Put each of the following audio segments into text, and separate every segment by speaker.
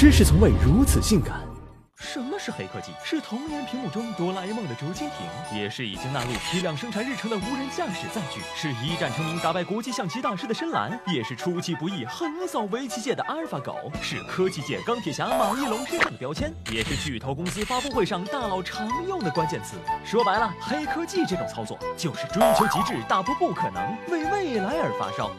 Speaker 1: 知识从未如此性感。
Speaker 2: 什么是黑科技？是童年屏幕中哆啦 A 梦的竹蜻蜓，也是已经纳入批量生产日程的无人驾驶载具，是一战成名打败国际象棋大师的深蓝，也是出其不意横扫围棋界的阿尔法狗，是科技界钢铁侠马一龙身上的标签，也是巨头公司发布会上大佬常用的关键词。说白了，黑科技这种操作就是追求极致，打破不可能，为未来而发烧。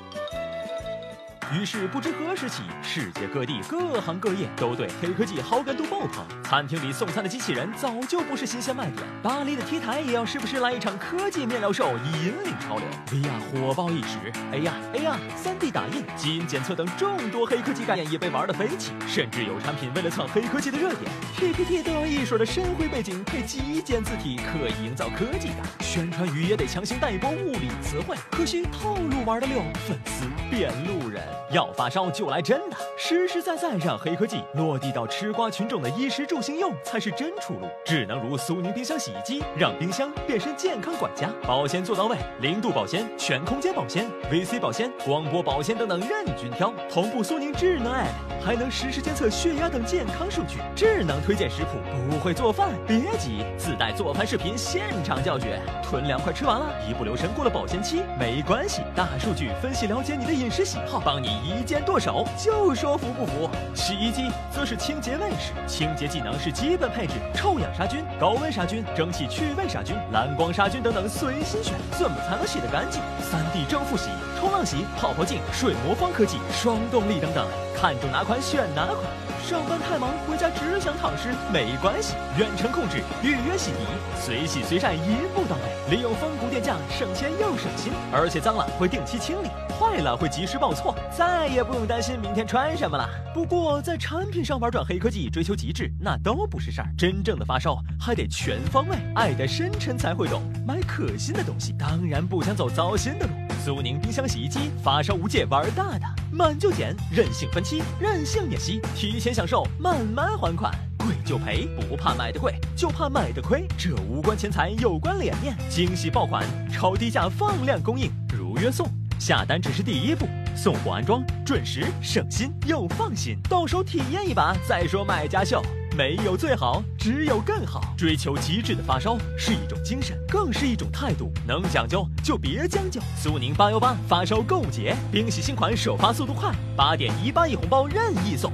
Speaker 2: 于是不知何时起，世界各地各行各业都对黑科技好感度爆棚。餐厅里送餐的机器人早就不是新鲜卖点，巴黎的 T 台也要时不时来一场科技面料秀，以引领潮流。VR 火爆一时，AR、AR、3D 打印、基因检测等众多黑科技概念也被玩得飞起。甚至有产品为了蹭黑科技的热点，PPT 都要一水的深灰背景配极简字体，刻意营造科技感。宣传语也得强行带一波物理词汇，可惜套路玩得溜，粉丝变路人。要发烧就来真的，实实在在让黑科技落地到吃瓜群众的衣食住行用才是真出路。智能如苏宁冰箱洗衣机，让冰箱变身健康管家，保鲜做到位，零度保鲜、全空间保鲜、VC 保鲜、光波保鲜等等任君挑。同步苏宁智能 App，还能实时监测血压等健康数据。智能推荐食谱，不会做饭别急，自带做饭视频现场教学。囤粮快吃完了，一不留神过了保鲜期没关系，大数据分析了解你的饮食喜好，帮你。一键剁手，就说服不服？洗衣机则是清洁卫士，清洁技能是基本配置，臭氧杀菌、高温杀菌、蒸汽去味杀菌、蓝光杀菌等等随心选，怎么才能洗得干净？三 D 正负洗、冲浪洗、泡泡净、水魔方科技、双动力等等，看中哪款选哪款。上班太忙，回家只想躺尸，没关系，远程控制，预约洗涤，随洗随晒一步到位，利用风谷电价，省钱又省心，而且脏了会定期清理。坏了会及时报错，再也不用担心明天穿什么了。不过在产品上玩转黑科技，追求极致，那都不是事儿。真正的发烧还得全方位，爱得深沉才会懂。买可心的东西，当然不想走糟心的路。苏宁冰箱洗衣机，发烧无界玩大的，满就减，任性分期，任性免息，提前享受，慢慢还款。贵就赔，不怕买的贵，就怕买的亏。这无关钱财，有关脸面。惊喜爆款，超低价放量供应，如约送。下单只是第一步，送货安装准时省心又放心，到手体验一把再说买家秀。没有最好，只有更好。追求极致的发烧是一种精神，更是一种态度。能讲究就别将就。苏宁八幺八发烧购物节，冰洗新款首发速度快，八点一八亿红包任意送，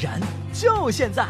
Speaker 2: 人就现在！